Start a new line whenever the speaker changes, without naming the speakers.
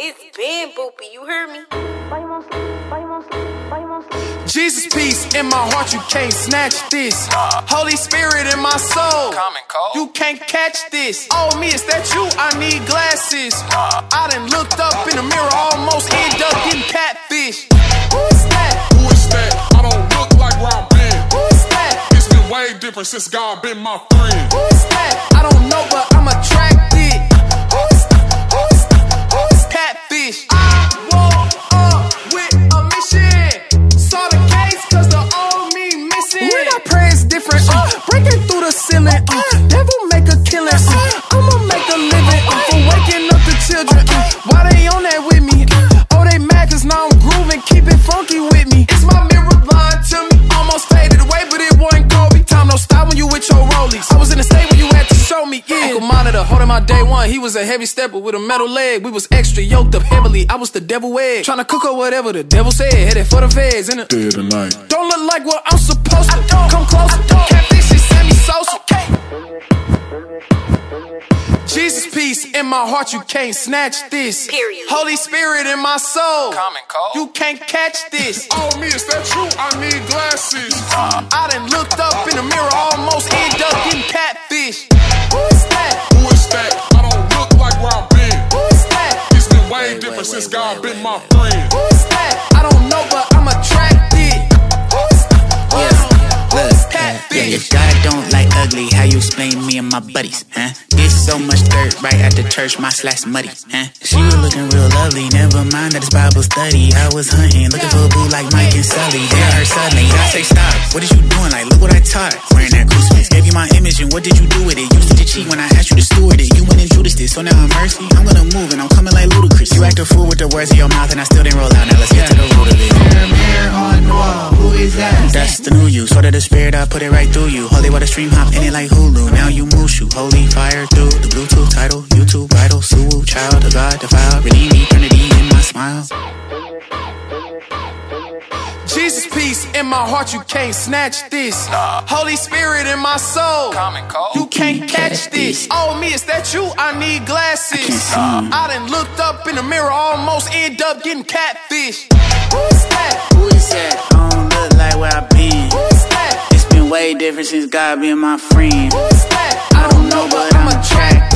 It's Ben Boopy, you hear me?
Jesus peace in my heart, you can't snatch this. Holy Spirit in my soul, you can't catch this. Oh me, is that you? I need glasses. I done looked up in the mirror, almost end up getting catfish. Who is that?
Who is that? I don't look like where I've been.
Who is that?
It's been way different since God been my friend.
Who is that? I don't know, but I'm different. Uh, breaking through the ceiling. Uh, devil make a killing. Uh, I'ma make a living uh, for waking up the children. Uh, why they on that with me? Uh, oh, they mad cause now I'm grooving. Keep it funky with me. It's my mirror blind to me. Almost faded away, but it wasn't Kobe. Time no stop when you with your rollies. I was in the state when you had to show me. Yeah. Ankle monitor, holding my day one. He was a heavy stepper with a metal leg. We was extra yoked up heavily. I was the devil egg. Trying to cook up whatever the devil said. Headed for the feds. In the
Dead tonight.
don't look like what I'm supposed to. Come closer. Catfish is semi-social. Jesus peace in my heart, you can't snatch this.
Period.
Holy Spirit in my soul,
Common cold.
you can't catch this.
Oh me, is that you? I need glasses.
I done looked up in the mirror, almost end up getting catfish. Who is that?
Who is that? I don't look like where I've been.
Who is that?
It's been way different since God been my friend.
Who is that? I don't know, but
and my buddies, huh? There's so much dirt right at the church, my slash muddy, huh? She was looking real lovely, never mind that it's Bible study. I was hunting, looking for a boo like Mike and Sully. Then I heard suddenly, I say stop, what is you doing? Like, look what I taught. Wearing that crucifix, gave you my image, and what did you do with it? You used to cheat when I asked you to steward it. You went and Judas this, so now I'm mercy. I'm gonna move and I'm coming like ludicrous. You act a fool with the words in your mouth, and I still didn't roll out. Now let's get to the root of it. Mirror, mirror on the wall, who is that? That's the new you. Sort of the spirit, I put it right through you. Holy water stream, hop in it like Hulu. Now you mushu. Holy fire through the Bluetooth title. YouTube vital, Suwu, child of God, defiled. Redeem eternity in my smile.
Jesus peace in my heart, you can't snatch this. Holy Spirit in my soul,
cold.
you can't catch this. Oh me, is that you? I need glasses.
see you.
I done looked up in the mirror, almost end up getting catfish.
way different since God being my friend.
I don't know, but I'm attracted.